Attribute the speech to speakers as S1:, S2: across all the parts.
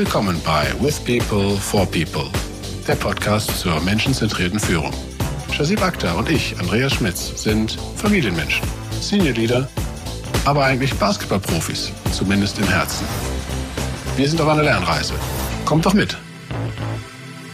S1: Willkommen bei With People for People, der Podcast zur menschenzentrierten Führung. Shazib Akhtar und ich, Andreas Schmitz, sind Familienmenschen, Senior Leader, aber eigentlich Basketballprofis, zumindest im Herzen. Wir sind auf einer Lernreise. Kommt doch mit.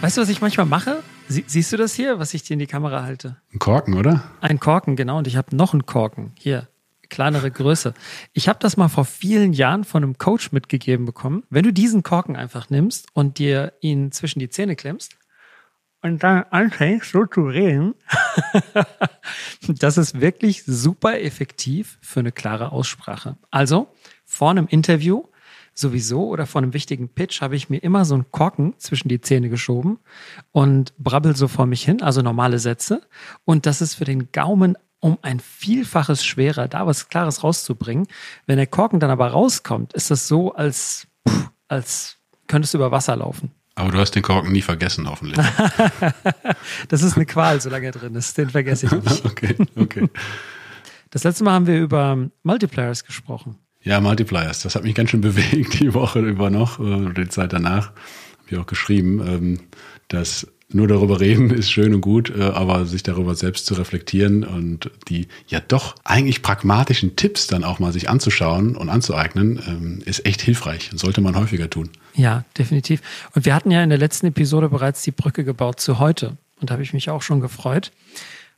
S2: Weißt du, was ich manchmal mache? Sie, siehst du das hier, was ich dir in die Kamera halte?
S1: Ein Korken, oder?
S2: Ein Korken, genau. Und ich habe noch einen Korken. Hier, kleinere Größe. Ich habe das mal vor vielen Jahren von einem Coach mitgegeben bekommen. Wenn du diesen Korken einfach nimmst und dir ihn zwischen die Zähne klemmst und dann anfängst so zu reden, das ist wirklich super effektiv für eine klare Aussprache. Also vor einem Interview sowieso oder vor einem wichtigen Pitch habe ich mir immer so einen Korken zwischen die Zähne geschoben und brabbel so vor mich hin, also normale Sätze. Und das ist für den Gaumen um ein Vielfaches schwerer, da was Klares rauszubringen. Wenn der Korken dann aber rauskommt, ist das so, als, als könntest du über Wasser laufen.
S1: Aber du hast den Korken nie vergessen, hoffentlich.
S2: das ist eine Qual, solange er drin ist. Den vergesse ich nicht.
S1: okay, okay.
S2: Das letzte Mal haben wir über Multipliers gesprochen.
S1: Ja, Multipliers. Das hat mich ganz schön bewegt die Woche über noch, äh, die Zeit danach. Habe ich auch geschrieben, ähm, dass nur darüber reden ist schön und gut, äh, aber sich darüber selbst zu reflektieren und die ja doch eigentlich pragmatischen Tipps dann auch mal sich anzuschauen und anzueignen, ähm, ist echt hilfreich. Sollte man häufiger tun.
S2: Ja, definitiv. Und wir hatten ja in der letzten Episode bereits die Brücke gebaut zu heute. Und da habe ich mich auch schon gefreut,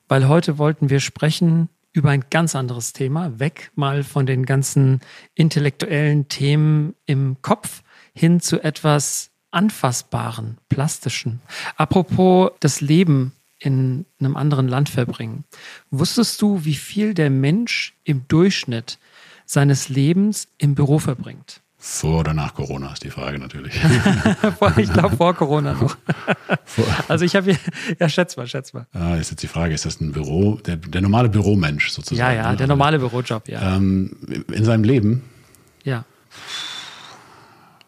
S2: weil heute wollten wir sprechen über ein ganz anderes Thema, weg mal von den ganzen intellektuellen Themen im Kopf hin zu etwas anfassbaren, plastischen. Apropos das Leben in einem anderen Land verbringen. Wusstest du, wie viel der Mensch im Durchschnitt seines Lebens im Büro verbringt?
S1: Vor oder nach Corona ist die Frage natürlich.
S2: ich glaube vor Corona noch. also ich habe hier, ja schätz mal, schätz mal.
S1: Ah, ist jetzt die Frage, ist das ein Büro, der, der normale Büromensch sozusagen?
S2: Ja, ja, der normale Bürojob, ja.
S1: Ähm, in seinem Leben?
S2: Ja.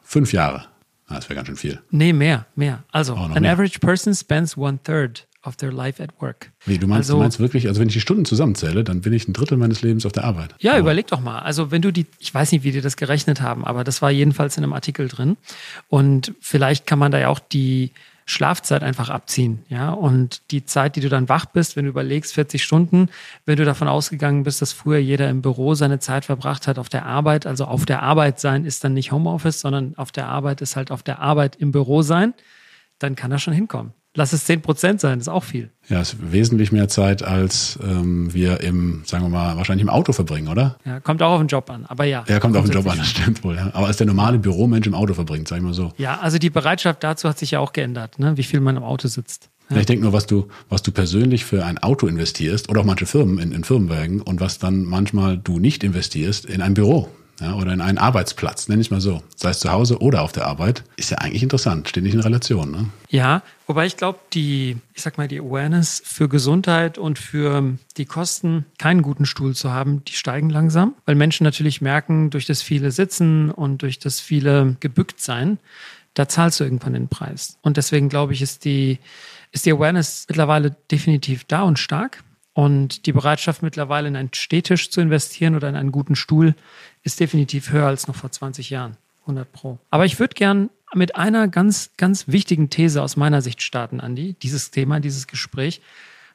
S1: Fünf Jahre. Ah, das wäre ganz schön viel.
S2: Nee, mehr, mehr. Also, oh, an average person spends one third of their life at work.
S1: Wie, du meinst, also, du meinst wirklich, also wenn ich die Stunden zusammenzähle, dann bin ich ein Drittel meines Lebens auf der Arbeit.
S2: Ja, aber überleg doch mal. Also wenn du die, ich weiß nicht, wie die das gerechnet haben, aber das war jedenfalls in einem Artikel drin. Und vielleicht kann man da ja auch die Schlafzeit einfach abziehen, ja. Und die Zeit, die du dann wach bist, wenn du überlegst, 40 Stunden, wenn du davon ausgegangen bist, dass früher jeder im Büro seine Zeit verbracht hat auf der Arbeit, also auf der Arbeit sein ist dann nicht Homeoffice, sondern auf der Arbeit ist halt auf der Arbeit im Büro sein, dann kann das schon hinkommen. Lass es 10 Prozent sein, ist auch viel.
S1: Ja, ist wesentlich mehr Zeit, als ähm, wir im, sagen wir mal, wahrscheinlich im Auto verbringen, oder?
S2: Ja, kommt auch auf den Job an, aber ja.
S1: Ja, kommt auf den Job an, das stimmt wohl, ja. Aber als der normale Büromensch im Auto verbringt, sag ich mal so.
S2: Ja, also die Bereitschaft dazu hat sich ja auch geändert, ne? wie viel man im Auto sitzt.
S1: Ja. Ich denke nur, was du, was du persönlich für ein Auto investierst oder auch manche Firmen in, in Firmenwagen und was dann manchmal du nicht investierst in ein Büro ja, oder in einen Arbeitsplatz, nenne ich mal so, sei es zu Hause oder auf der Arbeit, ist ja eigentlich interessant, steht nicht in Relation. Ne?
S2: Ja, wobei ich glaube, die, ich sag mal, die Awareness für Gesundheit und für die Kosten, keinen guten Stuhl zu haben, die steigen langsam, weil Menschen natürlich merken, durch das viele Sitzen und durch das viele gebückt sein, da zahlst du irgendwann den Preis. Und deswegen glaube ich, ist die, ist die Awareness mittlerweile definitiv da und stark. Und die Bereitschaft mittlerweile in einen Stehtisch zu investieren oder in einen guten Stuhl ist definitiv höher als noch vor 20 Jahren. 100 Pro. Aber ich würde gern mit einer ganz, ganz wichtigen These aus meiner Sicht starten, Andi, dieses Thema, dieses Gespräch.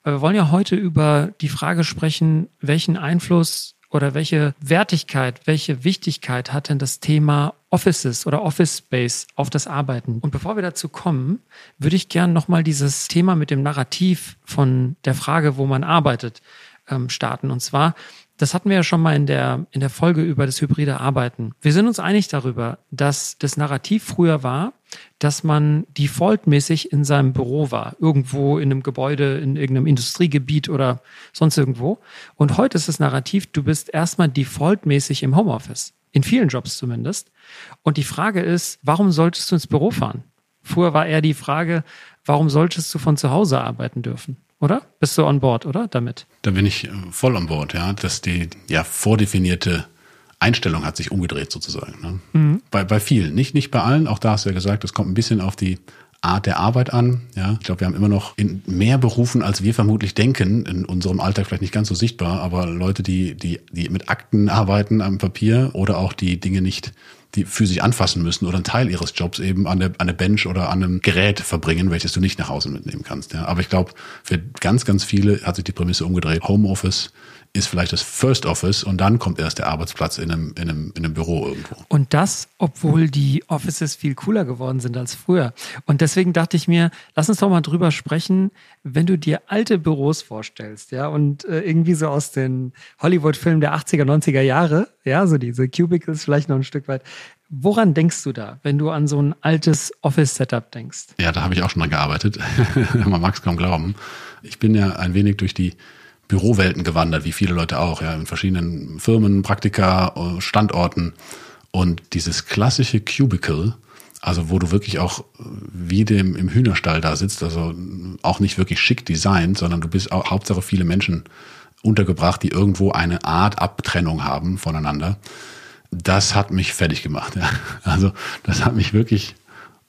S2: Weil wir wollen ja heute über die Frage sprechen, welchen Einfluss oder welche Wertigkeit, welche Wichtigkeit hat denn das Thema Offices oder Office Space auf das Arbeiten? Und bevor wir dazu kommen, würde ich gern nochmal dieses Thema mit dem Narrativ von der Frage, wo man arbeitet, ähm, starten. Und zwar, das hatten wir ja schon mal in der, in der Folge über das hybride Arbeiten. Wir sind uns einig darüber, dass das Narrativ früher war, dass man defaultmäßig in seinem Büro war, irgendwo in einem Gebäude, in irgendeinem Industriegebiet oder sonst irgendwo. Und heute ist das Narrativ, du bist erstmal defaultmäßig im Homeoffice. In vielen Jobs zumindest. Und die Frage ist, warum solltest du ins Büro fahren? Früher war eher die Frage, warum solltest du von zu Hause arbeiten dürfen? Oder? Bist du on board, oder? Damit?
S1: Da bin ich äh, voll on board, ja. Dass die ja vordefinierte Einstellung hat sich umgedreht sozusagen. Ne? Mhm. Bei, bei vielen, nicht, nicht bei allen, auch da hast du ja gesagt, es kommt ein bisschen auf die Art der Arbeit an. Ja, ich glaube, wir haben immer noch in mehr Berufen, als wir vermutlich denken, in unserem Alltag vielleicht nicht ganz so sichtbar, aber Leute, die, die, die mit Akten arbeiten am Papier oder auch die Dinge nicht die physisch anfassen müssen oder einen Teil ihres Jobs eben an der, an der Bench oder an einem Gerät verbringen, welches du nicht nach Hause mitnehmen kannst. Ja. Aber ich glaube, für ganz, ganz viele hat sich die Prämisse umgedreht. Homeoffice ist vielleicht das First Office und dann kommt erst der Arbeitsplatz in einem, in einem, in einem Büro irgendwo.
S2: Und das, obwohl die Offices viel cooler geworden sind als früher. Und deswegen dachte ich mir, lass uns doch mal drüber sprechen, wenn du dir alte Büros vorstellst, ja, und äh, irgendwie so aus den Hollywood-Filmen der 80er, 90er Jahre, ja, so diese Cubicles vielleicht noch ein Stück weit. Woran denkst du da, wenn du an so ein altes Office-Setup denkst?
S1: Ja, da habe ich auch schon mal gearbeitet. Man mag es kaum glauben. Ich bin ja ein wenig durch die Bürowelten gewandert, wie viele Leute auch, ja, in verschiedenen Firmen, Praktika, äh, Standorten. Und dieses klassische Cubicle, also wo du wirklich auch wie dem im Hühnerstall da sitzt, also auch nicht wirklich schick designt, sondern du bist auch Hauptsache viele Menschen untergebracht, die irgendwo eine Art Abtrennung haben voneinander. Das hat mich fertig gemacht. Ja. Also das hat mich wirklich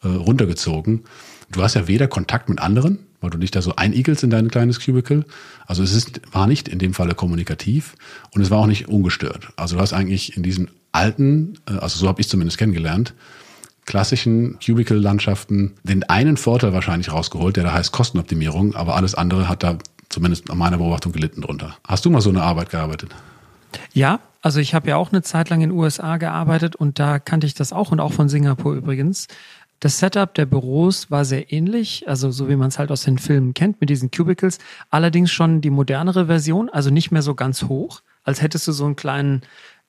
S1: äh, runtergezogen. Du hast ja weder Kontakt mit anderen, weil du dich da so einigelst in dein kleines Cubicle. Also es ist, war nicht in dem Falle kommunikativ und es war auch nicht ungestört. Also du hast eigentlich in diesen alten, äh, also so habe ich zumindest kennengelernt, klassischen Cubicle-Landschaften den einen Vorteil wahrscheinlich rausgeholt, der da heißt Kostenoptimierung, aber alles andere hat da zumindest nach meiner Beobachtung gelitten drunter. Hast du mal so eine Arbeit gearbeitet?
S2: Ja, also ich habe ja auch eine Zeit lang in den USA gearbeitet und da kannte ich das auch und auch von Singapur übrigens. Das Setup der Büros war sehr ähnlich, also so wie man es halt aus den Filmen kennt, mit diesen Cubicles. Allerdings schon die modernere Version, also nicht mehr so ganz hoch, als hättest du so einen kleinen,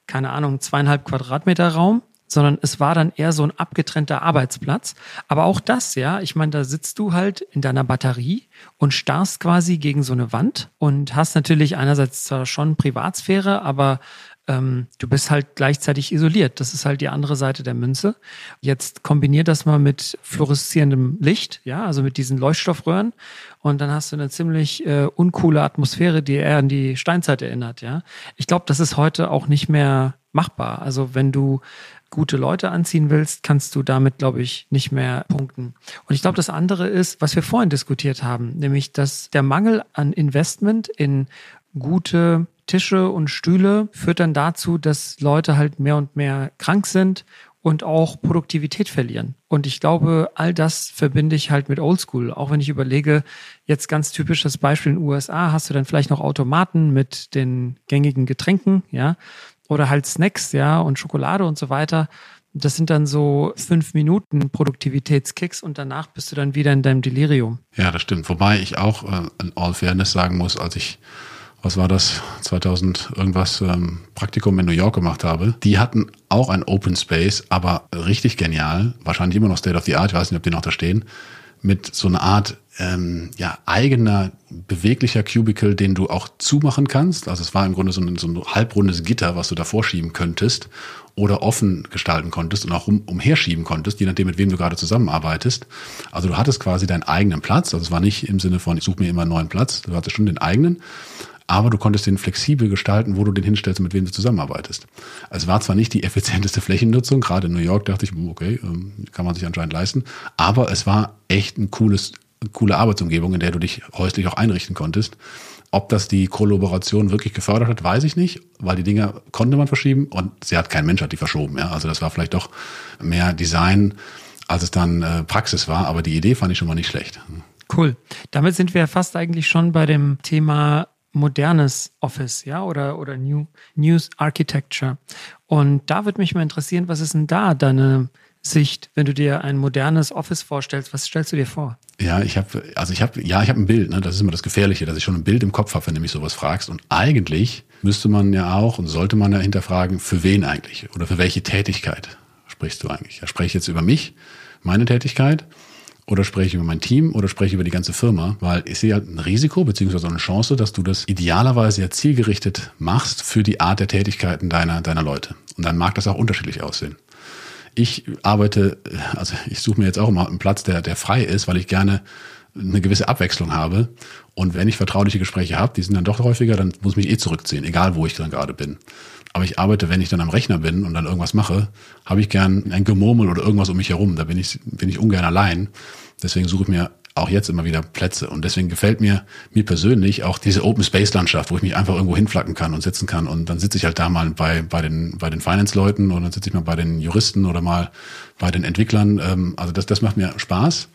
S2: keine Ahnung, zweieinhalb Quadratmeter Raum, sondern es war dann eher so ein abgetrennter Arbeitsplatz. Aber auch das, ja, ich meine, da sitzt du halt in deiner Batterie und starrst quasi gegen so eine Wand und hast natürlich einerseits zwar schon Privatsphäre, aber ähm, du bist halt gleichzeitig isoliert. Das ist halt die andere Seite der Münze. Jetzt kombiniert das mal mit fluoreszierendem Licht, ja, also mit diesen Leuchtstoffröhren. Und dann hast du eine ziemlich äh, uncoole Atmosphäre, die eher an die Steinzeit erinnert, ja. Ich glaube, das ist heute auch nicht mehr machbar. Also wenn du gute Leute anziehen willst, kannst du damit, glaube ich, nicht mehr punkten. Und ich glaube, das andere ist, was wir vorhin diskutiert haben, nämlich dass der Mangel an Investment in gute Tische und Stühle führt dann dazu, dass Leute halt mehr und mehr krank sind und auch Produktivität verlieren. Und ich glaube, all das verbinde ich halt mit Oldschool. Auch wenn ich überlege, jetzt ganz typisches Beispiel in den USA, hast du dann vielleicht noch Automaten mit den gängigen Getränken, ja, oder halt Snacks, ja, und Schokolade und so weiter. Das sind dann so fünf Minuten Produktivitätskicks und danach bist du dann wieder in deinem Delirium.
S1: Ja, das stimmt. Wobei ich auch äh, in All Fairness sagen muss, als ich was war das, 2000 irgendwas ähm, Praktikum in New York gemacht habe. Die hatten auch ein Open Space, aber richtig genial, wahrscheinlich immer noch State of the Art, ich weiß nicht, ob die noch da stehen, mit so einer Art ähm, ja, eigener beweglicher Cubicle, den du auch zumachen kannst. Also es war im Grunde so ein, so ein halbrundes Gitter, was du da vorschieben könntest oder offen gestalten konntest und auch um, umherschieben konntest, je nachdem, mit wem du gerade zusammenarbeitest. Also du hattest quasi deinen eigenen Platz. Also es war nicht im Sinne von, ich suche mir immer einen neuen Platz. Du hattest schon den eigenen aber du konntest den flexibel gestalten, wo du den hinstellst und mit wem du zusammenarbeitest. Es war zwar nicht die effizienteste Flächennutzung, gerade in New York dachte ich, okay, ähm, kann man sich anscheinend leisten, aber es war echt ein cooles, coole Arbeitsumgebung, in der du dich häuslich auch einrichten konntest. Ob das die Kollaboration wirklich gefördert hat, weiß ich nicht, weil die Dinger konnte man verschieben und sie hat kein Mensch hat die verschoben. Ja? Also das war vielleicht doch mehr Design, als es dann äh, Praxis war, aber die Idee fand ich schon mal nicht schlecht.
S2: Cool. Damit sind wir fast eigentlich schon bei dem Thema modernes Office, ja, oder, oder New, News Architecture. Und da würde mich mal interessieren, was ist denn da deine Sicht, wenn du dir ein modernes Office vorstellst? Was stellst du dir vor?
S1: Ja, ich habe, also ich habe, ja, ich habe ein Bild. Ne? Das ist immer das Gefährliche, dass ich schon ein Bild im Kopf habe, wenn du mich sowas fragst. Und eigentlich müsste man ja auch und sollte man ja hinterfragen, für wen eigentlich oder für welche Tätigkeit sprichst du eigentlich? Ja, spreche ich jetzt über mich, meine Tätigkeit oder spreche ich über mein Team oder spreche ich über die ganze Firma, weil ich sehe halt ein Risiko beziehungsweise eine Chance, dass du das idealerweise ja zielgerichtet machst für die Art der Tätigkeiten deiner, deiner Leute. Und dann mag das auch unterschiedlich aussehen. Ich arbeite, also ich suche mir jetzt auch immer einen Platz, der, der frei ist, weil ich gerne eine gewisse Abwechslung habe. Und wenn ich vertrauliche Gespräche habe, die sind dann doch häufiger, dann muss ich mich eh zurückziehen, egal wo ich dann gerade bin. Aber ich arbeite, wenn ich dann am Rechner bin und dann irgendwas mache, habe ich gern ein Gemurmel oder irgendwas um mich herum. Da bin ich, bin ich ungern allein. Deswegen suche ich mir auch jetzt immer wieder Plätze. Und deswegen gefällt mir, mir persönlich auch diese Open Space Landschaft, wo ich mich einfach irgendwo hinflacken kann und sitzen kann. Und dann sitze ich halt da mal bei, bei den, bei den Finance-Leuten oder dann sitze ich mal bei den Juristen oder mal bei den Entwicklern. Ähm, also das, das macht mir Spaß.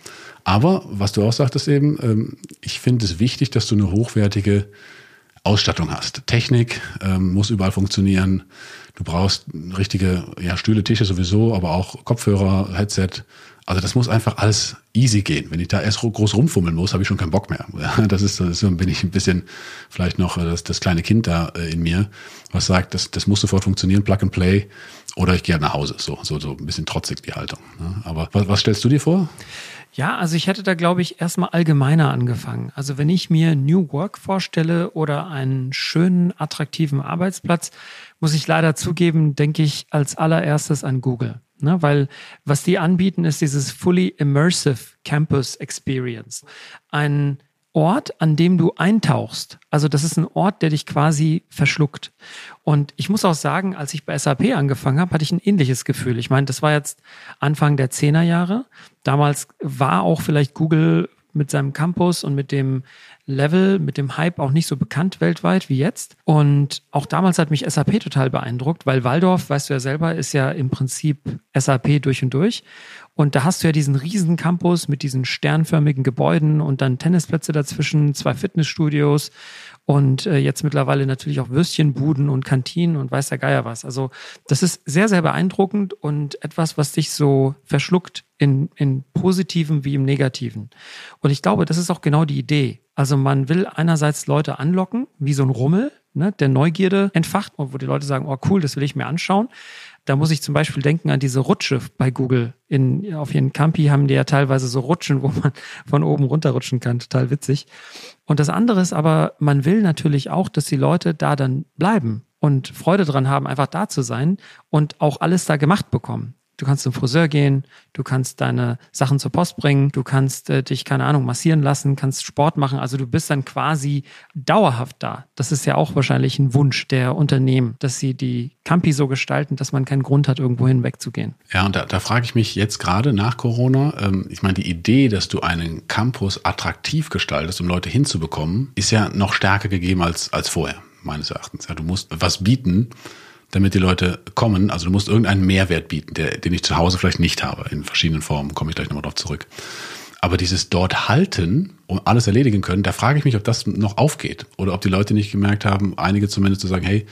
S1: Aber was du auch sagtest eben, ähm, ich finde es wichtig, dass du eine hochwertige Ausstattung hast. Technik ähm, muss überall funktionieren. Du brauchst richtige ja, Stühle, Tische sowieso, aber auch Kopfhörer, Headset. Also das muss einfach alles easy gehen. Wenn ich da erst groß rumfummeln muss, habe ich schon keinen Bock mehr. Das ist, das ist bin ich ein bisschen vielleicht noch äh, das, das kleine Kind da äh, in mir, was sagt, das, das muss sofort funktionieren, Plug and Play. Oder ich gehe halt nach Hause. So, so, so ein bisschen trotzig die Haltung. Ne? Aber was, was stellst du dir vor?
S2: Ja, also ich hätte da, glaube ich, erstmal allgemeiner angefangen. Also wenn ich mir New Work vorstelle oder einen schönen, attraktiven Arbeitsplatz, muss ich leider zugeben, denke ich als allererstes an Google. Ne, weil was die anbieten, ist dieses Fully Immersive Campus Experience. Ein Ort, an dem du eintauchst. Also das ist ein Ort, der dich quasi verschluckt. Und ich muss auch sagen, als ich bei SAP angefangen habe, hatte ich ein ähnliches Gefühl. Ich meine, das war jetzt Anfang der Zehnerjahre. Damals war auch vielleicht Google mit seinem Campus und mit dem Level, mit dem Hype auch nicht so bekannt weltweit wie jetzt. Und auch damals hat mich SAP total beeindruckt, weil Waldorf, weißt du ja selber, ist ja im Prinzip SAP durch und durch. Und da hast du ja diesen riesen Campus mit diesen sternförmigen Gebäuden und dann Tennisplätze dazwischen, zwei Fitnessstudios und äh, jetzt mittlerweile natürlich auch Würstchenbuden und Kantinen und weiß der Geier was. Also das ist sehr, sehr beeindruckend und etwas, was dich so verschluckt in, in positiven wie im negativen. Und ich glaube, das ist auch genau die Idee. Also man will einerseits Leute anlocken, wie so ein Rummel, ne, der Neugierde entfacht, wo die Leute sagen, oh cool, das will ich mir anschauen. Da muss ich zum Beispiel denken an diese Rutsche bei Google. In, auf ihren Campi haben die ja teilweise so Rutschen, wo man von oben runterrutschen kann. Total witzig. Und das andere ist aber, man will natürlich auch, dass die Leute da dann bleiben und Freude dran haben, einfach da zu sein und auch alles da gemacht bekommen. Du kannst zum Friseur gehen, du kannst deine Sachen zur Post bringen, du kannst äh, dich, keine Ahnung, massieren lassen, kannst Sport machen. Also du bist dann quasi dauerhaft da. Das ist ja auch wahrscheinlich ein Wunsch der Unternehmen, dass sie die Campi so gestalten, dass man keinen Grund hat, irgendwo hinwegzugehen.
S1: Ja, und da, da frage ich mich jetzt gerade nach Corona, ähm, ich meine, die Idee, dass du einen Campus attraktiv gestaltest, um Leute hinzubekommen, ist ja noch stärker gegeben als, als vorher, meines Erachtens. Ja, du musst was bieten, damit die Leute kommen. Also du musst irgendeinen Mehrwert bieten, der, den ich zu Hause vielleicht nicht habe, in verschiedenen Formen, komme ich gleich nochmal drauf zurück. Aber dieses dort halten und alles erledigen können, da frage ich mich, ob das noch aufgeht oder ob die Leute nicht gemerkt haben, einige zumindest zu sagen, hey,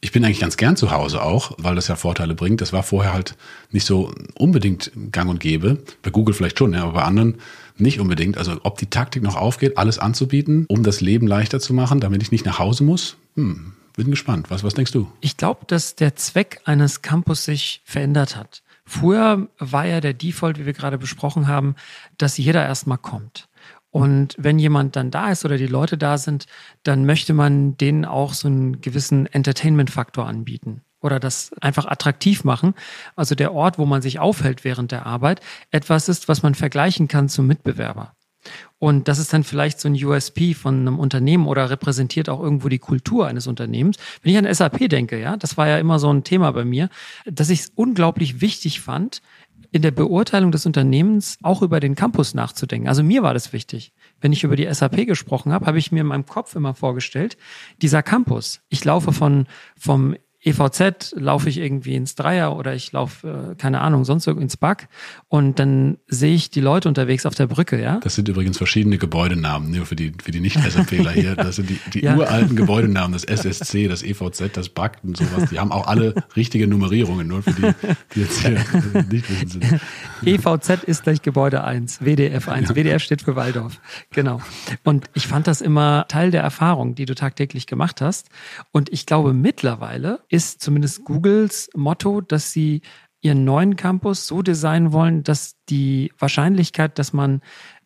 S1: ich bin eigentlich ganz gern zu Hause auch, weil das ja Vorteile bringt. Das war vorher halt nicht so unbedingt gang und gäbe. Bei Google vielleicht schon, ja, aber bei anderen nicht unbedingt. Also ob die Taktik noch aufgeht, alles anzubieten, um das Leben leichter zu machen, damit ich nicht nach Hause muss, hm, bin gespannt. Was, was denkst du?
S2: Ich glaube, dass der Zweck eines Campus sich verändert hat. Früher war ja der Default, wie wir gerade besprochen haben, dass jeder erstmal kommt. Und wenn jemand dann da ist oder die Leute da sind, dann möchte man denen auch so einen gewissen Entertainment-Faktor anbieten oder das einfach attraktiv machen. Also der Ort, wo man sich aufhält während der Arbeit, etwas ist, was man vergleichen kann zum Mitbewerber. Und das ist dann vielleicht so ein USP von einem Unternehmen oder repräsentiert auch irgendwo die Kultur eines Unternehmens. Wenn ich an SAP denke, ja, das war ja immer so ein Thema bei mir, dass ich es unglaublich wichtig fand, in der Beurteilung des Unternehmens auch über den Campus nachzudenken. Also mir war das wichtig. Wenn ich über die SAP gesprochen habe, habe ich mir in meinem Kopf immer vorgestellt, dieser Campus. Ich laufe von, vom EVZ laufe ich irgendwie ins Dreier oder ich laufe, äh, keine Ahnung, sonst irgendwo ins Back und dann sehe ich die Leute unterwegs auf der Brücke, ja.
S1: Das sind übrigens verschiedene Gebäudenamen, nur für die, für die Nicht-SAPler hier. Das sind die, die ja. uralten Gebäudenamen, das SSC, das EVZ, das Back und sowas. Die haben auch alle richtige Nummerierungen, nur für die, die jetzt hier nicht wissen sind.
S2: EVZ ist gleich Gebäude 1, WDF 1. WDF steht für Waldorf. Genau. Und ich fand das immer Teil der Erfahrung, die du tagtäglich gemacht hast. Und ich glaube, mittlerweile ist zumindest Googles Motto, dass sie ihren neuen Campus so designen wollen, dass die Wahrscheinlichkeit, dass man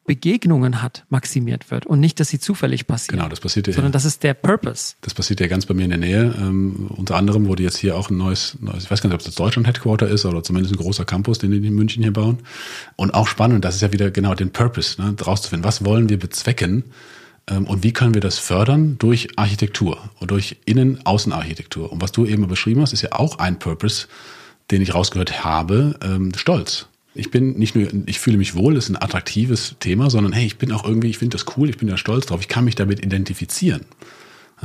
S2: Begegnungen hat, maximiert wird und nicht, dass sie zufällig passieren.
S1: Genau, das passiert ja.
S2: Sondern das ist der Purpose.
S1: Das passiert ja ganz bei mir in der Nähe. Ähm, unter anderem wurde jetzt hier auch ein neues, neues, ich weiß gar nicht, ob das Deutschland Headquarter ist oder zumindest ein großer Campus, den die in München hier bauen. Und auch spannend, das ist ja wieder genau den Purpose, ne, rauszufinden. Was wollen wir bezwecken? Ähm, und wie können wir das fördern? Durch Architektur und durch Innen-Außenarchitektur. Und was du eben beschrieben hast, ist ja auch ein Purpose, den ich rausgehört habe, ähm, Stolz. ich bin nicht nur, ich fühle mich wohl, ist ein attraktives Thema, sondern hey, ich bin auch irgendwie, ich finde das cool, ich bin da stolz drauf, ich kann mich damit identifizieren.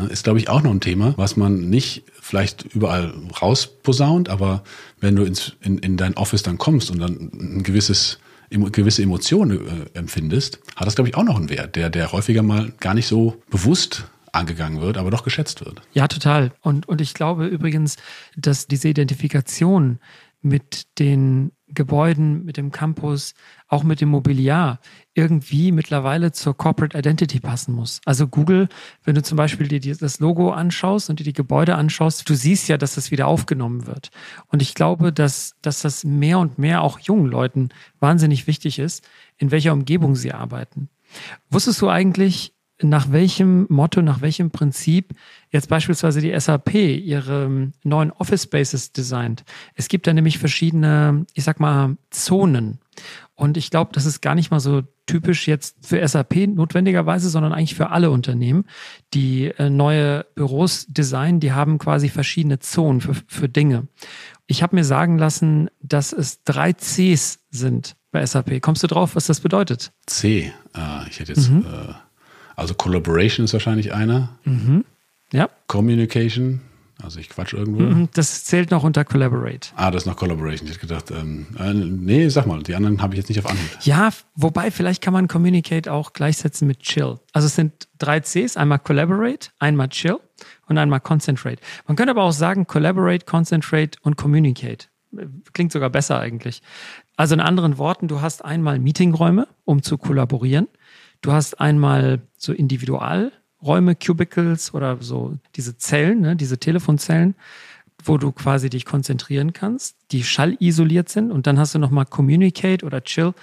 S1: Ist, glaube ich, auch noch ein Thema, was man nicht vielleicht überall rausposaunt, aber wenn du ins, in, in dein Office dann kommst und dann ein gewisses gewisse Emotionen äh, empfindest, hat das, glaube ich, auch noch einen Wert, der, der häufiger mal gar nicht so bewusst angegangen wird, aber doch geschätzt wird.
S2: Ja, total. Und, und ich glaube übrigens, dass diese Identifikation mit den Gebäuden, mit dem Campus, auch mit dem Mobiliar irgendwie mittlerweile zur Corporate Identity passen muss. Also Google, wenn du zum Beispiel dir das Logo anschaust und dir die Gebäude anschaust, du siehst ja, dass das wieder aufgenommen wird. Und ich glaube, dass, dass das mehr und mehr auch jungen Leuten wahnsinnig wichtig ist, in welcher Umgebung sie arbeiten. Wusstest du eigentlich, nach welchem Motto, nach welchem Prinzip jetzt beispielsweise die SAP ihre neuen Office Spaces designt. Es gibt da nämlich verschiedene, ich sag mal, Zonen. Und ich glaube, das ist gar nicht mal so typisch jetzt für SAP notwendigerweise, sondern eigentlich für alle Unternehmen, die äh, neue Büros designen, die haben quasi verschiedene Zonen für, für Dinge. Ich habe mir sagen lassen, dass es drei Cs sind bei SAP. Kommst du drauf, was das bedeutet?
S1: C. Äh, ich hätte jetzt mhm. äh also Collaboration ist wahrscheinlich einer.
S2: Mhm. Ja.
S1: Communication, also ich quatsch irgendwo. Mhm,
S2: das zählt noch unter Collaborate.
S1: Ah, das ist noch Collaboration. Ich hätte gedacht, ähm, äh, nee, sag mal, die anderen habe ich jetzt nicht auf Anhieb.
S2: Ja, wobei vielleicht kann man Communicate auch gleichsetzen mit Chill. Also es sind drei Cs, einmal Collaborate, einmal Chill und einmal Concentrate. Man könnte aber auch sagen Collaborate, Concentrate und Communicate. Klingt sogar besser eigentlich. Also in anderen Worten, du hast einmal Meetingräume, um zu kollaborieren. Du hast einmal so Individualräume, Cubicles oder so diese Zellen, ne, diese Telefonzellen, wo du quasi dich konzentrieren kannst, die schallisoliert sind. Und dann hast du nochmal Communicate oder Chill,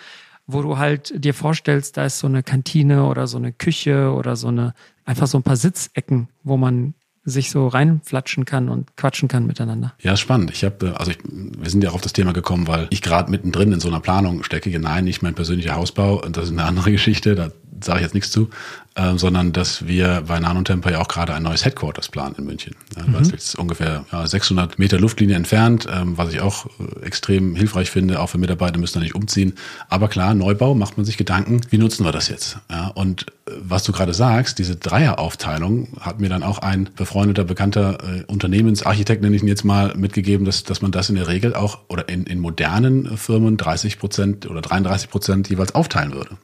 S2: wo du halt dir vorstellst, da ist so eine Kantine oder so eine Küche oder so eine, einfach so ein paar Sitzecken, wo man sich so reinflatschen kann und quatschen kann miteinander.
S1: Ja, spannend. Ich habe, also ich, wir sind ja auch auf das Thema gekommen, weil ich gerade mittendrin in so einer Planung stecke. Nein, nicht mein persönlicher Hausbau. Das ist eine andere Geschichte. Da sage ich jetzt nichts zu, äh, sondern dass wir bei Nanotemper ja auch gerade ein neues Headquarters planen in München. Ja, mhm. Das ist ungefähr ja, 600 Meter Luftlinie entfernt, ähm, was ich auch äh, extrem hilfreich finde. Auch für Mitarbeiter müssen da nicht umziehen. Aber klar, Neubau macht man sich Gedanken, wie nutzen wir das jetzt? Ja, und äh, was du gerade sagst, diese Dreieraufteilung hat mir dann auch ein befreundeter, bekannter äh, Unternehmensarchitekt, nenne ich ihn jetzt mal, mitgegeben, dass, dass man das in der Regel auch oder in, in modernen Firmen 30 Prozent oder 33 Prozent jeweils aufteilen würde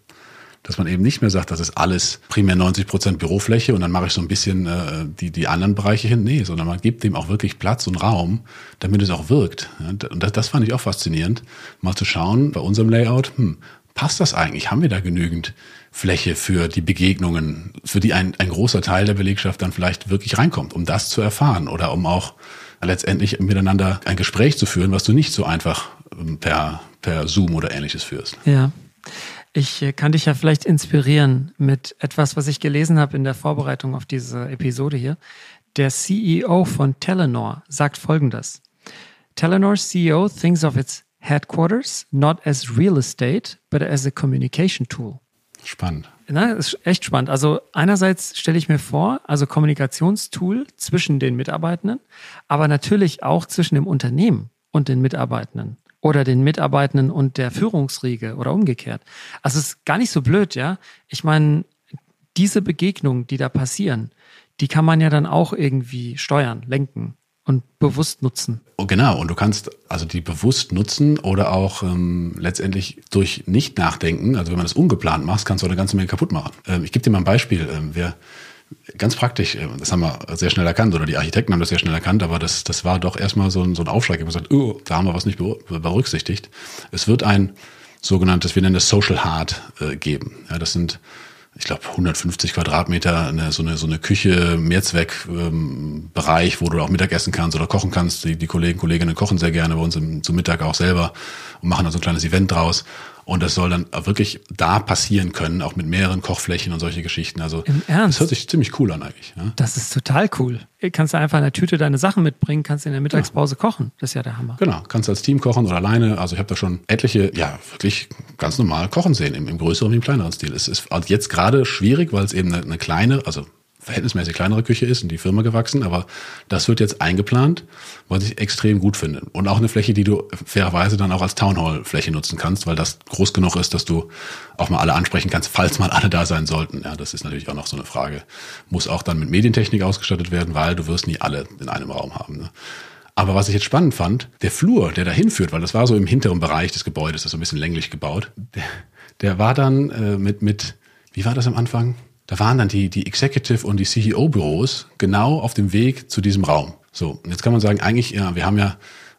S1: dass man eben nicht mehr sagt, das ist alles primär 90 Prozent Bürofläche und dann mache ich so ein bisschen äh, die, die anderen Bereiche hin. Nee, sondern man gibt dem auch wirklich Platz und Raum, damit es auch wirkt. Und das, das fand ich auch faszinierend, mal zu schauen bei unserem Layout, hm, passt das eigentlich? Haben wir da genügend Fläche für die Begegnungen, für die ein, ein großer Teil der Belegschaft dann vielleicht wirklich reinkommt, um das zu erfahren oder um auch letztendlich miteinander ein Gespräch zu führen, was du nicht so einfach ähm, per, per Zoom oder ähnliches führst.
S2: Ja. Ich äh, kann dich ja vielleicht inspirieren mit etwas, was ich gelesen habe in der Vorbereitung auf diese Episode hier. Der CEO von Telenor sagt folgendes. Telenor's CEO thinks of its headquarters not as real estate, but as a communication tool.
S1: Spannend.
S2: Na, ist echt spannend. Also einerseits stelle ich mir vor, also Kommunikationstool zwischen den Mitarbeitenden, aber natürlich auch zwischen dem Unternehmen und den Mitarbeitenden oder den Mitarbeitenden und der Führungsriege oder umgekehrt. Also es ist gar nicht so blöd, ja. Ich meine, diese Begegnungen, die da passieren, die kann man ja dann auch irgendwie steuern, lenken und bewusst nutzen.
S1: Oh, genau, und du kannst also die bewusst nutzen oder auch ähm, letztendlich durch Nicht-Nachdenken, also wenn man das ungeplant macht, kannst du eine ganze Menge kaputt machen. Ähm, ich gebe dir mal ein Beispiel. Ähm, wir ganz praktisch, äh, das haben wir sehr schnell erkannt, oder die Architekten haben das sehr schnell erkannt, aber das, das war doch erstmal so ein, so ein Aufschlag. Ich habe gesagt, oh, da haben wir was nicht berücksichtigt. Es wird ein sogenanntes, wir nennen das Social Hard äh, geben. Ja, das sind, ich glaube, 150 Quadratmeter, eine, so, eine, so eine Küche, Mehrzweckbereich, ähm, wo du auch Mittagessen kannst oder kochen kannst. Die, die Kollegen, Kolleginnen kochen sehr gerne bei uns im, zum Mittag auch selber und machen da so ein kleines Event draus. Und das soll dann wirklich da passieren können, auch mit mehreren Kochflächen und solche Geschichten. Also
S2: Im Ernst?
S1: das hört sich ziemlich cool an eigentlich. Ja?
S2: Das ist total cool. Kannst du einfach in der Tüte deine Sachen mitbringen, kannst in der Mittagspause ja. kochen. Das ist ja der Hammer.
S1: Genau, kannst als Team kochen oder alleine. Also ich habe da schon etliche, ja, wirklich ganz normal kochen sehen, im, im größeren wie im kleineren Stil. Es ist jetzt gerade schwierig, weil es eben eine, eine kleine, also verhältnismäßig kleinere Küche ist und die Firma gewachsen, aber das wird jetzt eingeplant, was ich extrem gut finde. Und auch eine Fläche, die du fairerweise dann auch als Townhall-Fläche nutzen kannst, weil das groß genug ist, dass du auch mal alle ansprechen kannst, falls mal alle da sein sollten. Ja, das ist natürlich auch noch so eine Frage. Muss auch dann mit Medientechnik ausgestattet werden, weil du wirst nie alle in einem Raum haben. Ne? Aber was ich jetzt spannend fand, der Flur, der da hinführt, weil das war so im hinteren Bereich des Gebäudes, das ist so ein bisschen länglich gebaut, der, der war dann äh, mit, mit, wie war das am Anfang? Da waren dann die, die Executive und die CEO-Büros genau auf dem Weg zu diesem Raum. So, jetzt kann man sagen, eigentlich, ja, wir haben ja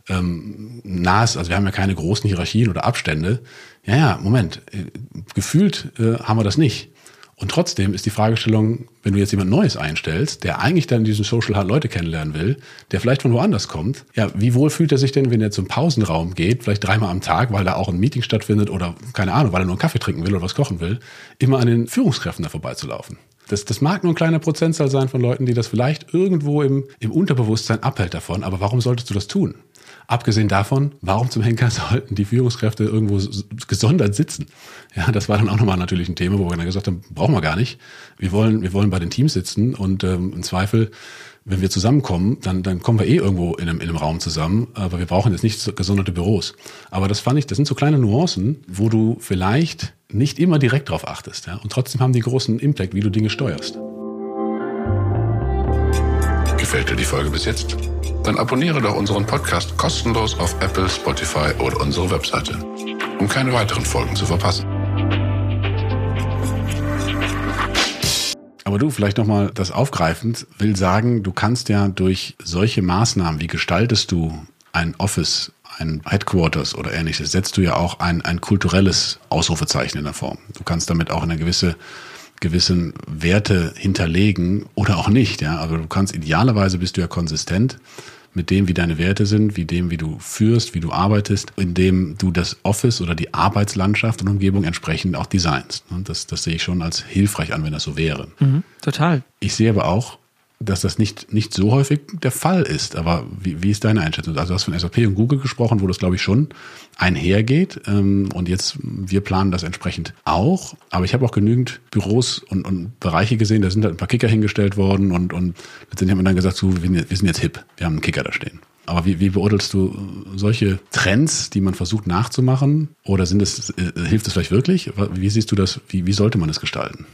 S1: ähm, nahes, also wir haben ja keine großen Hierarchien oder Abstände. Ja, ja, Moment, äh, gefühlt äh, haben wir das nicht. Und trotzdem ist die Fragestellung, wenn du jetzt jemand Neues einstellst, der eigentlich dann diesen Social Hard Leute kennenlernen will, der vielleicht von woanders kommt, ja, wie wohl fühlt er sich denn, wenn er zum Pausenraum geht, vielleicht dreimal am Tag, weil da auch ein Meeting stattfindet oder keine Ahnung, weil er nur einen Kaffee trinken will oder was kochen will, immer an den Führungskräften da vorbeizulaufen? Das, das mag nur ein kleiner Prozentzahl sein von Leuten, die das vielleicht irgendwo im, im Unterbewusstsein abhält davon, aber warum solltest du das tun? Abgesehen davon, warum zum Henker sollten die Führungskräfte irgendwo gesondert sitzen? Ja, das war dann auch nochmal natürlich ein Thema, wo wir dann gesagt haben, brauchen wir gar nicht. Wir wollen, wir wollen bei den Teams sitzen und ähm, im Zweifel, wenn wir zusammenkommen, dann, dann kommen wir eh irgendwo in einem, in einem Raum zusammen, aber wir brauchen jetzt nicht gesonderte Büros. Aber das fand ich, das sind so kleine Nuancen, wo du vielleicht nicht immer direkt drauf achtest. Ja? Und trotzdem haben die großen Impact, wie du Dinge steuerst.
S3: Gefällt dir die Folge bis jetzt? Dann abonniere doch unseren Podcast kostenlos auf Apple, Spotify oder unsere Webseite, um keine weiteren Folgen zu verpassen.
S1: Aber du, vielleicht nochmal das aufgreifend, will sagen, du kannst ja durch solche Maßnahmen, wie gestaltest du ein Office, ein Headquarters oder ähnliches, setzt du ja auch ein, ein kulturelles Ausrufezeichen in der Form. Du kannst damit auch eine gewisse gewissen Werte hinterlegen oder auch nicht. Ja, aber also du kannst idealerweise bist du ja konsistent mit dem, wie deine Werte sind, wie dem, wie du führst, wie du arbeitest, indem du das Office oder die Arbeitslandschaft und Umgebung entsprechend auch designst. Und das, das sehe ich schon als hilfreich an, wenn das so wäre.
S2: Mhm, total.
S1: Ich sehe aber auch, dass das nicht, nicht so häufig der Fall ist. Aber wie, wie ist deine Einschätzung? Also du hast von SAP und Google gesprochen, wo das, glaube ich, schon einhergeht. Ähm, und jetzt, wir planen das entsprechend auch. Aber ich habe auch genügend Büros und, und Bereiche gesehen, da sind halt ein paar Kicker hingestellt worden und, und letztendlich haben wir dann gesagt, so, wir sind jetzt hip, wir haben einen Kicker da stehen. Aber wie, wie beurteilst du solche Trends, die man versucht nachzumachen? Oder sind es, äh, hilft es vielleicht wirklich? Wie siehst du das? Wie, wie sollte man es gestalten?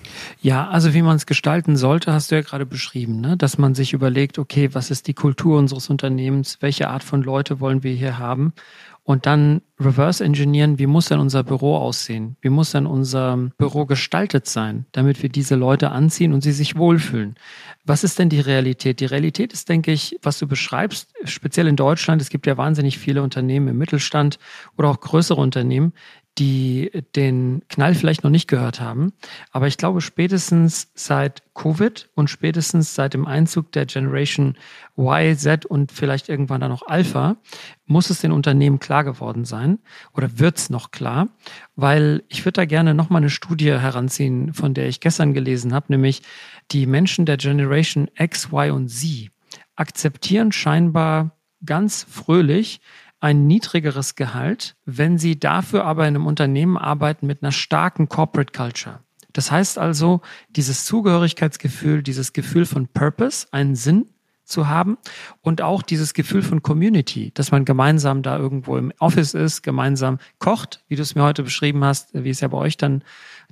S2: Ja, also wie man es gestalten sollte, hast du ja gerade beschrieben, ne? dass man sich überlegt, okay, was ist die Kultur unseres Unternehmens? Welche Art von Leute wollen wir hier haben? Und dann reverse engineeren, wie muss denn unser Büro aussehen? Wie muss denn unser Büro gestaltet sein, damit wir diese Leute anziehen und sie sich wohlfühlen? Was ist denn die Realität? Die Realität ist, denke ich, was du beschreibst, speziell in Deutschland. Es gibt ja wahnsinnig viele Unternehmen im Mittelstand oder auch größere Unternehmen, die den Knall vielleicht noch nicht gehört haben. Aber ich glaube, spätestens seit Covid und spätestens seit dem Einzug der Generation Y, Z und vielleicht irgendwann dann noch Alpha, muss es den Unternehmen klar geworden sein oder wird es noch klar, weil ich würde da gerne nochmal eine Studie heranziehen, von der ich gestern gelesen habe, nämlich die Menschen der Generation X, Y und Z akzeptieren scheinbar ganz fröhlich, ein niedrigeres Gehalt, wenn sie dafür aber in einem Unternehmen arbeiten mit einer starken Corporate Culture. Das heißt also, dieses Zugehörigkeitsgefühl, dieses Gefühl von Purpose, einen Sinn zu haben und auch dieses Gefühl von Community, dass man gemeinsam da irgendwo im Office ist, gemeinsam kocht, wie du es mir heute beschrieben hast, wie es ja bei euch dann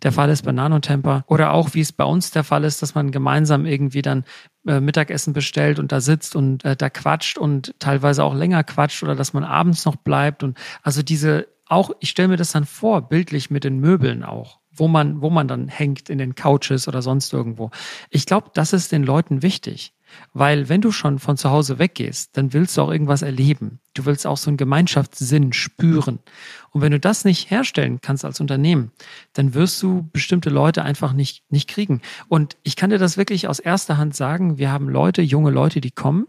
S2: der Fall ist bei Nanotemper oder auch wie es bei uns der Fall ist, dass man gemeinsam irgendwie dann äh, Mittagessen bestellt und da sitzt und äh, da quatscht und teilweise auch länger quatscht oder dass man abends noch bleibt und also diese auch ich stelle mir das dann vor bildlich mit den Möbeln auch wo man wo man dann hängt in den Couches oder sonst irgendwo. Ich glaube, das ist den Leuten wichtig. Weil wenn du schon von zu Hause weggehst, dann willst du auch irgendwas erleben. Du willst auch so einen Gemeinschaftssinn spüren. Und wenn du das nicht herstellen kannst als Unternehmen, dann wirst du bestimmte Leute einfach nicht, nicht kriegen. Und ich kann dir das wirklich aus erster Hand sagen. Wir haben Leute, junge Leute, die kommen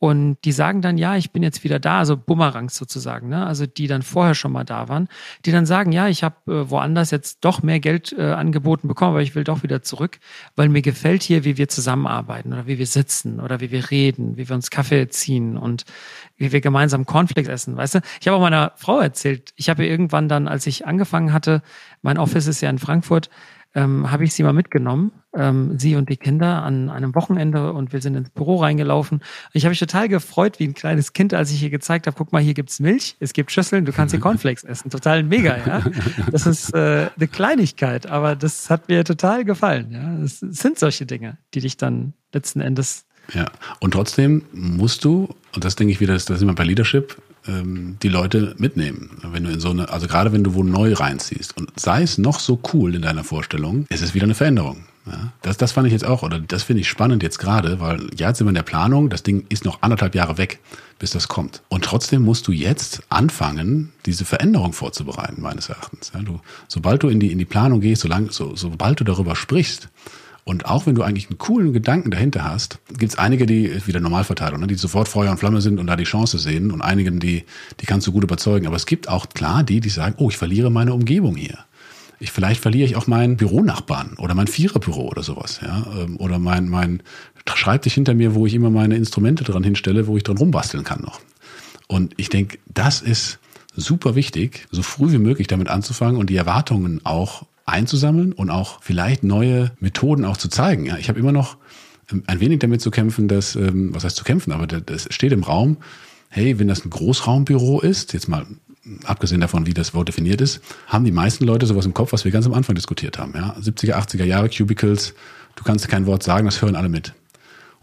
S2: und die sagen dann, ja, ich bin jetzt wieder da, also Bumerangs sozusagen, ne? also die dann vorher schon mal da waren, die dann sagen, ja, ich habe äh, woanders jetzt doch mehr Geld äh, angeboten bekommen, aber ich will doch wieder zurück, weil mir gefällt hier, wie wir zusammenarbeiten oder wie wir sitzen oder wie wir reden, wie wir uns Kaffee ziehen und wie wir gemeinsam Cornflakes essen, weißt du? Ich habe auch meiner Frau erzählt, ich habe irgendwann dann, als ich angefangen hatte, mein Office ist ja in Frankfurt, ähm, habe ich sie mal mitgenommen, ähm, sie und die Kinder, an einem Wochenende und wir sind ins Büro reingelaufen. Ich habe mich total gefreut, wie ein kleines Kind, als ich ihr gezeigt habe, guck mal, hier gibt's Milch, es gibt Schüsseln, du kannst hier Cornflakes essen. Total mega, ja. Das ist äh, eine Kleinigkeit, aber das hat mir total gefallen. Ja, es sind solche Dinge, die dich dann letzten Endes
S1: ja, und trotzdem musst du, und das denke ich wieder, das ist immer bei Leadership, ähm, die Leute mitnehmen. Wenn du in so eine, also gerade wenn du wo neu reinziehst und sei es noch so cool in deiner Vorstellung, ist es wieder eine Veränderung. Ja, das, das fand ich jetzt auch, oder das finde ich spannend jetzt gerade, weil ja, jetzt sind wir in der Planung, das Ding ist noch anderthalb Jahre weg, bis das kommt. Und trotzdem musst du jetzt anfangen, diese Veränderung vorzubereiten, meines Erachtens. Ja, du, sobald du in die, in die Planung gehst, solange, so, sobald du darüber sprichst, und auch wenn du eigentlich einen coolen Gedanken dahinter hast, gibt es einige, die, wieder Normalverteilung, ne, die sofort Feuer und Flamme sind und da die Chance sehen und einigen, die, die kannst du gut überzeugen. Aber es gibt auch klar die, die sagen, oh, ich verliere meine Umgebung hier. Ich, vielleicht verliere ich auch meinen Büronachbarn oder mein Viererbüro oder sowas, ja. Ähm, oder mein, mein Schreibtisch hinter mir, wo ich immer meine Instrumente dran hinstelle, wo ich dran rumbasteln kann noch. Und ich denke, das ist super wichtig, so früh wie möglich damit anzufangen und die Erwartungen auch einzusammeln und auch vielleicht neue Methoden auch zu zeigen. Ja, ich habe immer noch ähm, ein wenig damit zu kämpfen, dass, ähm, was heißt zu kämpfen, aber das steht im Raum, hey, wenn das ein Großraumbüro ist, jetzt mal abgesehen davon, wie das Wort definiert ist, haben die meisten Leute sowas im Kopf, was wir ganz am Anfang diskutiert haben. Ja? 70er, 80er Jahre Cubicles, du kannst kein Wort sagen, das hören alle mit.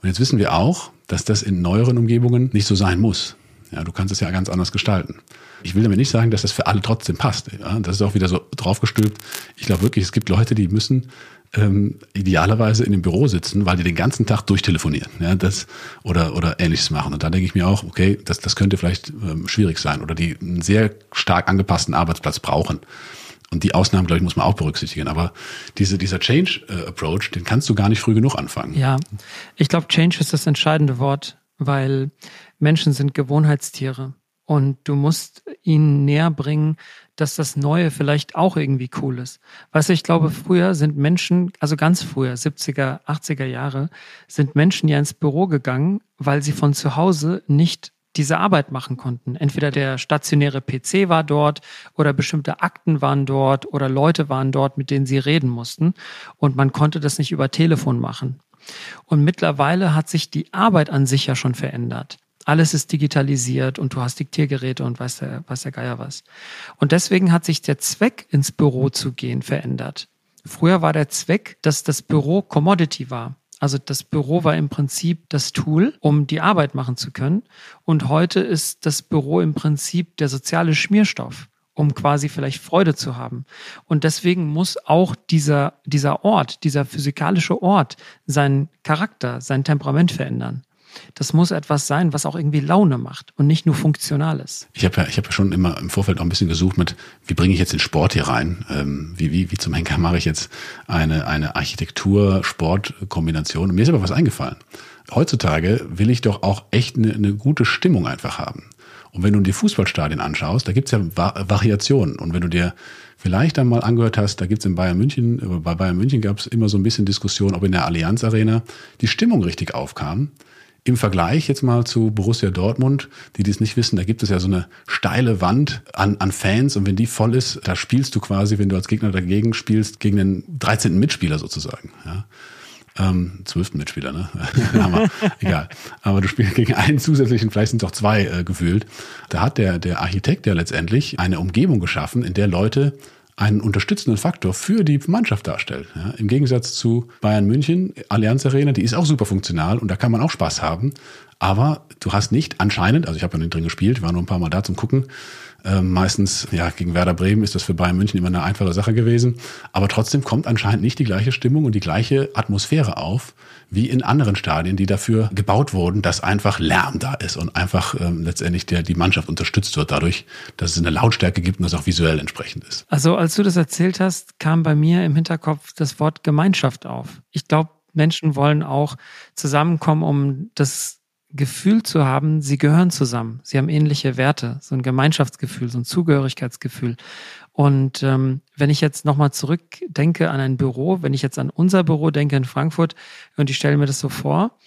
S1: Und jetzt wissen wir auch, dass das in neueren Umgebungen nicht so sein muss. Ja, du kannst es ja ganz anders gestalten. Ich will damit nicht sagen, dass das für alle trotzdem passt. Ja, das ist auch wieder so draufgestülpt. Ich glaube wirklich, es gibt Leute, die müssen ähm, idealerweise in dem Büro sitzen, weil die den ganzen Tag durchtelefonieren, ja, das oder oder ähnliches machen. Und da denke ich mir auch, okay, das das könnte vielleicht ähm, schwierig sein oder die einen sehr stark angepassten Arbeitsplatz brauchen. Und die Ausnahmen, glaube ich, muss man auch berücksichtigen. Aber diese, dieser Change-Approach, den kannst du gar nicht früh genug anfangen.
S2: Ja, ich glaube, Change ist das entscheidende Wort, weil Menschen sind Gewohnheitstiere. Und du musst ihnen näher bringen, dass das Neue vielleicht auch irgendwie cool ist. Weißt du, ich glaube, früher sind Menschen, also ganz früher, 70er, 80er Jahre, sind Menschen ja ins Büro gegangen, weil sie von zu Hause nicht diese Arbeit machen konnten. Entweder der stationäre PC war dort oder bestimmte Akten waren dort oder Leute waren dort, mit denen sie reden mussten. Und man konnte das nicht über Telefon machen. Und mittlerweile hat sich die Arbeit an sich ja schon verändert. Alles ist digitalisiert und du hast Diktiergeräte und weiß der, weiß der Geier was. Und deswegen hat sich der Zweck, ins Büro zu gehen, verändert. Früher war der Zweck, dass das Büro Commodity war. Also das Büro war im Prinzip das Tool, um die Arbeit machen zu können. Und heute ist das Büro im Prinzip der soziale Schmierstoff, um quasi vielleicht Freude zu haben. Und deswegen muss auch dieser, dieser Ort, dieser physikalische Ort seinen Charakter, sein Temperament verändern. Das muss etwas sein, was auch irgendwie Laune macht und nicht nur funktional ist.
S1: Ich habe ja, ich habe ja schon immer im Vorfeld auch ein bisschen gesucht mit, wie bringe ich jetzt den Sport hier rein? Ähm, wie, wie, wie zum Henker mache ich jetzt eine, eine Architektur-Sport-Kombination? Mir ist aber was eingefallen. Heutzutage will ich doch auch echt eine, eine gute Stimmung einfach haben. Und wenn du dir Fußballstadien anschaust, da gibt's ja Variationen. Und wenn du dir vielleicht einmal angehört hast, da gibt's in Bayern München, bei Bayern München gab's immer so ein bisschen Diskussion, ob in der Allianz Arena die Stimmung richtig aufkam. Im Vergleich jetzt mal zu Borussia Dortmund, die dies nicht wissen, da gibt es ja so eine steile Wand an, an Fans und wenn die voll ist, da spielst du quasi, wenn du als Gegner dagegen spielst, gegen den 13. Mitspieler sozusagen. Ja. Ähm, zwölften Mitspieler, ne? Hammer. Egal. Aber du spielst gegen einen zusätzlichen, vielleicht sind es auch zwei äh, gefühlt. Da hat der, der Architekt ja letztendlich eine Umgebung geschaffen, in der Leute einen unterstützenden Faktor für die Mannschaft darstellt. Ja, Im Gegensatz zu Bayern München, Allianz Arena, die ist auch super funktional und da kann man auch Spaß haben. Aber du hast nicht anscheinend, also ich habe ja nicht drin gespielt, war nur ein paar Mal da zum Gucken, ähm, meistens, ja, gegen Werder Bremen ist das für Bayern München immer eine einfache Sache gewesen. Aber trotzdem kommt anscheinend nicht die gleiche Stimmung und die gleiche Atmosphäre auf, wie in anderen Stadien, die dafür gebaut wurden, dass einfach Lärm da ist und einfach ähm, letztendlich der, die Mannschaft unterstützt wird dadurch, dass es eine Lautstärke gibt und das auch visuell entsprechend ist.
S2: Also als du das erzählt hast, kam bei mir im Hinterkopf das Wort Gemeinschaft auf. Ich glaube, Menschen wollen auch zusammenkommen, um das Gefühl zu haben, sie gehören zusammen, sie haben ähnliche Werte, so ein Gemeinschaftsgefühl, so ein Zugehörigkeitsgefühl. Und ähm, wenn ich jetzt nochmal zurückdenke an ein Büro, wenn ich jetzt an unser Büro denke in Frankfurt und ich stelle mir das so vor,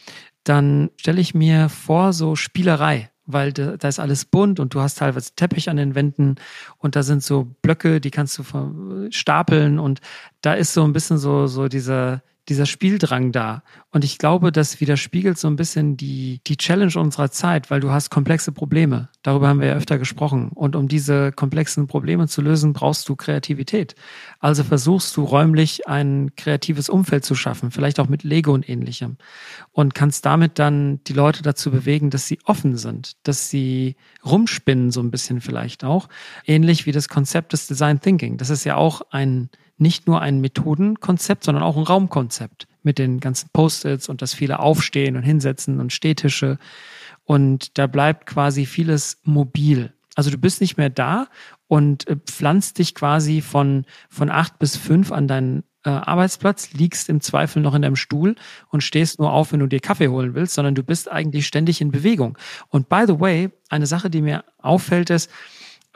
S2: dann stelle ich mir vor, so Spielerei. weil da, da ist alles bunt und du hast teilweise Teppich an den Wänden und da sind so Blöcke, die kannst du stapeln und da ist so ein bisschen so, so dieser, dieser Spieldrang da. Und ich glaube, das widerspiegelt so ein bisschen die, die Challenge unserer Zeit, weil du hast komplexe Probleme. Darüber haben wir ja öfter gesprochen. Und um diese komplexen Probleme zu lösen, brauchst du Kreativität. Also versuchst du räumlich ein kreatives Umfeld zu schaffen, vielleicht auch mit Lego und ähnlichem. Und kannst damit dann die Leute dazu bewegen, dass sie offen sind, dass sie rumspinnen so ein bisschen vielleicht auch. Ähnlich wie das Konzept des Design Thinking. Das ist ja auch ein nicht nur ein Methodenkonzept, sondern auch ein Raumkonzept mit den ganzen Post-its und das viele Aufstehen und Hinsetzen und Stehtische. Und da bleibt quasi vieles mobil. Also du bist nicht mehr da und äh, pflanzt dich quasi von, von acht bis fünf an deinen äh, Arbeitsplatz, liegst im Zweifel noch in deinem Stuhl und stehst nur auf, wenn du dir Kaffee holen willst, sondern du bist eigentlich ständig in Bewegung. Und by the way, eine Sache, die mir auffällt, ist,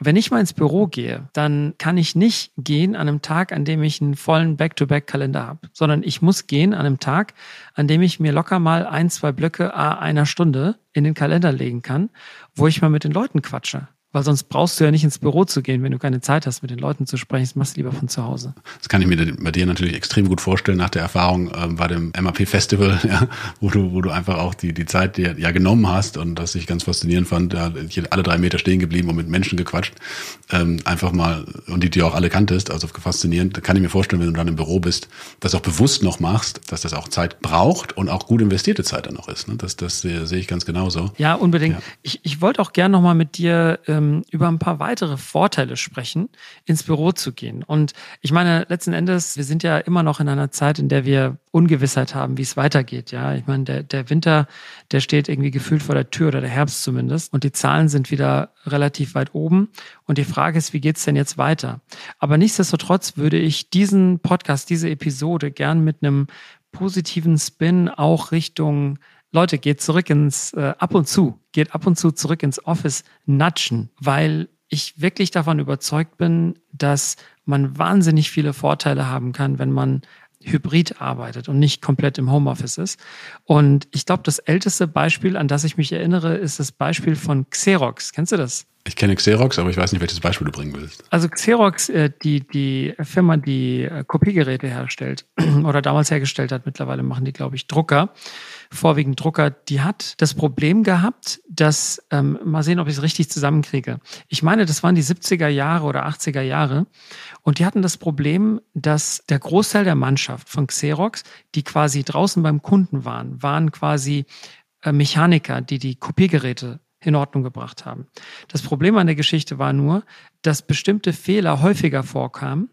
S2: wenn ich mal ins Büro gehe, dann kann ich nicht gehen an einem Tag, an dem ich einen vollen Back-to-Back-Kalender habe, sondern ich muss gehen an einem Tag, an dem ich mir locker mal ein, zwei Blöcke a einer Stunde in den Kalender legen kann, wo ich mal mit den Leuten quatsche. Weil sonst brauchst du ja nicht ins Büro zu gehen, wenn du keine Zeit hast, mit den Leuten zu sprechen. Das machst du lieber von zu Hause.
S1: Das kann ich mir bei dir natürlich extrem gut vorstellen nach der Erfahrung ähm, bei dem MAP Festival, ja, wo du, wo du einfach auch die, die Zeit dir ja genommen hast und das ich ganz faszinierend fand. Ja, alle drei Meter stehen geblieben und mit Menschen gequatscht. Ähm, einfach mal, und die du auch alle kanntest, also faszinierend. Da kann ich mir vorstellen, wenn du dann im Büro bist, das auch bewusst noch machst, dass das auch Zeit braucht und auch gut investierte Zeit dann noch ist. Ne? Das, das sehe ich ganz genauso.
S2: Ja, unbedingt. Ja. Ich, ich wollte auch gerne nochmal mit dir ähm, ähm, über ein paar weitere Vorteile sprechen, ins Büro zu gehen. Und ich meine, letzten Endes, wir sind ja immer noch in einer Zeit, in der wir Ungewissheit haben, wie es weitergeht. Ja, ich meine, der, der Winter, der steht irgendwie gefühlt vor der Tür oder der Herbst zumindest. Und die Zahlen sind wieder relativ weit oben. Und die Frage ist, wie geht's denn jetzt weiter? Aber nichtsdestotrotz würde ich diesen Podcast, diese Episode gern mit einem positiven Spin auch Richtung Leute, geht zurück ins, äh, ab und zu, geht ab und zu zurück ins Office natschen, weil ich wirklich davon überzeugt bin, dass man wahnsinnig viele Vorteile haben kann, wenn man hybrid arbeitet und nicht komplett im Homeoffice ist. Und ich glaube, das älteste Beispiel, an das ich mich erinnere, ist das Beispiel von Xerox. Kennst du das?
S1: Ich kenne Xerox, aber ich weiß nicht, welches Beispiel du bringen willst.
S2: Also Xerox, äh, die, die Firma, die äh, Kopiegeräte herstellt oder damals hergestellt hat, mittlerweile machen die, glaube ich, Drucker vorwiegend Drucker, die hat das Problem gehabt, dass, ähm, mal sehen, ob ich es richtig zusammenkriege. Ich meine, das waren die 70er Jahre oder 80er Jahre. Und die hatten das Problem, dass der Großteil der Mannschaft von Xerox, die quasi draußen beim Kunden waren, waren quasi äh, Mechaniker, die die Kopiergeräte in Ordnung gebracht haben. Das Problem an der Geschichte war nur, dass bestimmte Fehler häufiger vorkamen,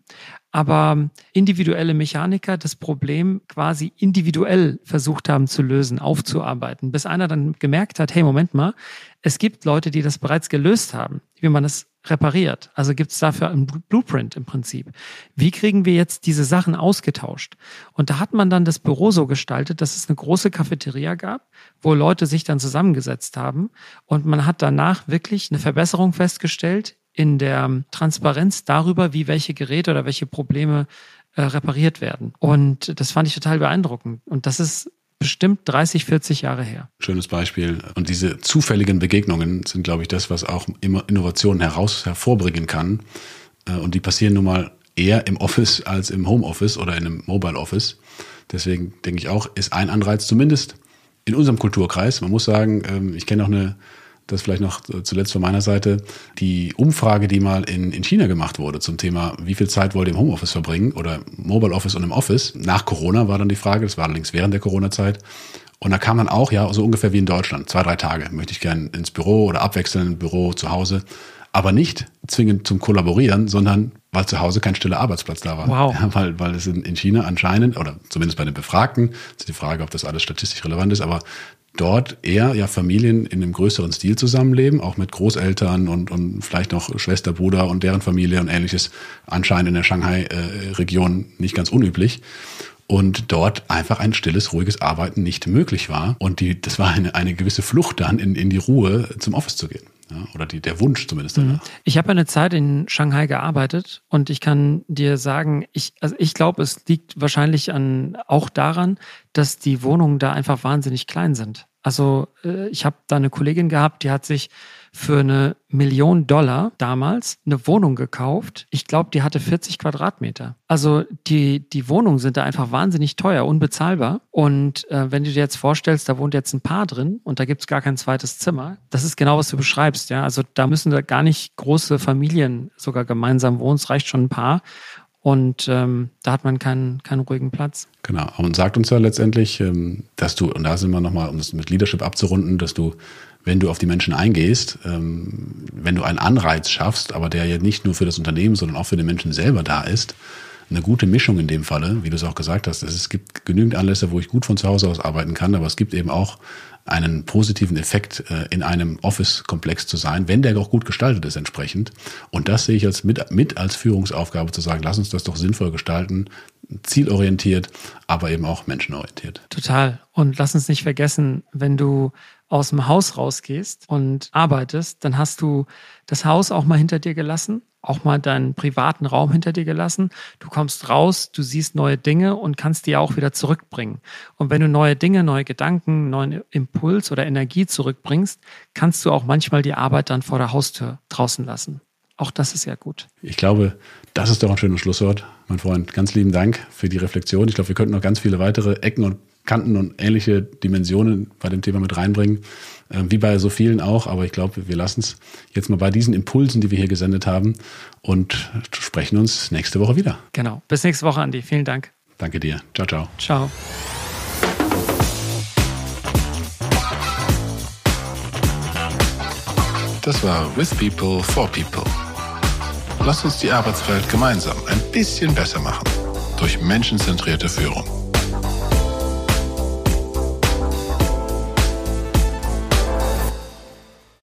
S2: aber individuelle Mechaniker das Problem quasi individuell versucht haben zu lösen, aufzuarbeiten, bis einer dann gemerkt hat, hey, Moment mal, es gibt Leute, die das bereits gelöst haben, wie man das repariert. Also gibt es dafür einen Blueprint im Prinzip. Wie kriegen wir jetzt diese Sachen ausgetauscht? Und da hat man dann das Büro so gestaltet, dass es eine große Cafeteria gab, wo Leute sich dann zusammengesetzt haben und man hat danach wirklich eine Verbesserung festgestellt in der Transparenz darüber, wie welche Geräte oder welche Probleme äh, repariert werden. Und das fand ich total beeindruckend. Und das ist bestimmt 30, 40 Jahre her.
S1: Schönes Beispiel. Und diese zufälligen Begegnungen sind, glaube ich, das, was auch immer Innovationen heraus hervorbringen kann. Äh, und die passieren nun mal eher im Office als im Homeoffice oder in einem Mobile Office. Deswegen denke ich auch, ist ein Anreiz zumindest in unserem Kulturkreis. Man muss sagen, ähm, ich kenne auch eine das vielleicht noch zuletzt von meiner Seite, die Umfrage, die mal in, in China gemacht wurde zum Thema, wie viel Zeit wollt ihr im Homeoffice verbringen oder Mobile Office und im Office. Nach Corona war dann die Frage, das war allerdings während der Corona-Zeit. Und da kam dann auch, ja, so ungefähr wie in Deutschland, zwei, drei Tage möchte ich gerne ins Büro oder abwechseln im Büro zu Hause. Aber nicht zwingend zum Kollaborieren, sondern weil zu Hause kein stiller Arbeitsplatz da war.
S2: Wow.
S1: Ja, weil, weil es in, in China anscheinend, oder zumindest bei den Befragten, ist die Frage, ob das alles statistisch relevant ist, aber dort eher ja Familien in einem größeren Stil zusammenleben, auch mit Großeltern und, und vielleicht noch Schwester, Bruder und deren Familie und ähnliches, anscheinend in der Shanghai-Region nicht ganz unüblich. Und dort einfach ein stilles, ruhiges Arbeiten nicht möglich war. Und die, das war eine, eine gewisse Flucht dann in, in die Ruhe zum Office zu gehen. Ja, oder die, der Wunsch zumindest. Mhm.
S2: Ich habe eine Zeit in Shanghai gearbeitet und ich kann dir sagen, ich, also ich glaube, es liegt wahrscheinlich an, auch daran, dass die Wohnungen da einfach wahnsinnig klein sind. Also äh, ich habe da eine Kollegin gehabt, die hat sich für eine Million Dollar damals eine Wohnung gekauft. Ich glaube, die hatte 40 Quadratmeter. Also die, die Wohnungen sind da einfach wahnsinnig teuer, unbezahlbar. Und äh, wenn du dir jetzt vorstellst, da wohnt jetzt ein Paar drin und da gibt's gar kein zweites Zimmer, das ist genau, was du beschreibst. Ja, Also da müssen da gar nicht große Familien sogar gemeinsam wohnen. Es reicht schon ein Paar. Und ähm, da hat man keinen, keinen ruhigen Platz.
S1: Genau. Und sagt uns ja letztendlich, ähm, dass du, und da sind wir nochmal, um das mit Leadership abzurunden, dass du, wenn du auf die Menschen eingehst, ähm, wenn du einen Anreiz schaffst, aber der ja nicht nur für das Unternehmen, sondern auch für den Menschen selber da ist, eine gute Mischung in dem Falle, wie du es auch gesagt hast. Es gibt genügend Anlässe, wo ich gut von zu Hause aus arbeiten kann, aber es gibt eben auch einen positiven Effekt äh, in einem Office-Komplex zu sein, wenn der auch gut gestaltet ist entsprechend. Und das sehe ich als mit, mit als Führungsaufgabe zu sagen, lass uns das doch sinnvoll gestalten, zielorientiert, aber eben auch menschenorientiert.
S2: Total. Und lass uns nicht vergessen, wenn du aus dem Haus rausgehst und arbeitest, dann hast du das Haus auch mal hinter dir gelassen, auch mal deinen privaten Raum hinter dir gelassen. Du kommst raus, du siehst neue Dinge und kannst die auch wieder zurückbringen. Und wenn du neue Dinge, neue Gedanken, neuen Impuls oder Energie zurückbringst, kannst du auch manchmal die Arbeit dann vor der Haustür draußen lassen. Auch das ist ja gut.
S1: Ich glaube, das ist doch ein schönes Schlusswort, mein Freund. Ganz lieben Dank für die Reflexion. Ich glaube, wir könnten noch ganz viele weitere Ecken und Kanten und ähnliche Dimensionen bei dem Thema mit reinbringen, äh, wie bei so vielen auch. Aber ich glaube, wir lassen es jetzt mal bei diesen Impulsen, die wir hier gesendet haben und sprechen uns nächste Woche wieder.
S2: Genau. Bis nächste Woche, Andi. Vielen Dank.
S1: Danke dir. Ciao, ciao.
S2: Ciao.
S3: Das war With People for People. Lasst uns die Arbeitswelt gemeinsam ein bisschen besser machen durch menschenzentrierte Führung.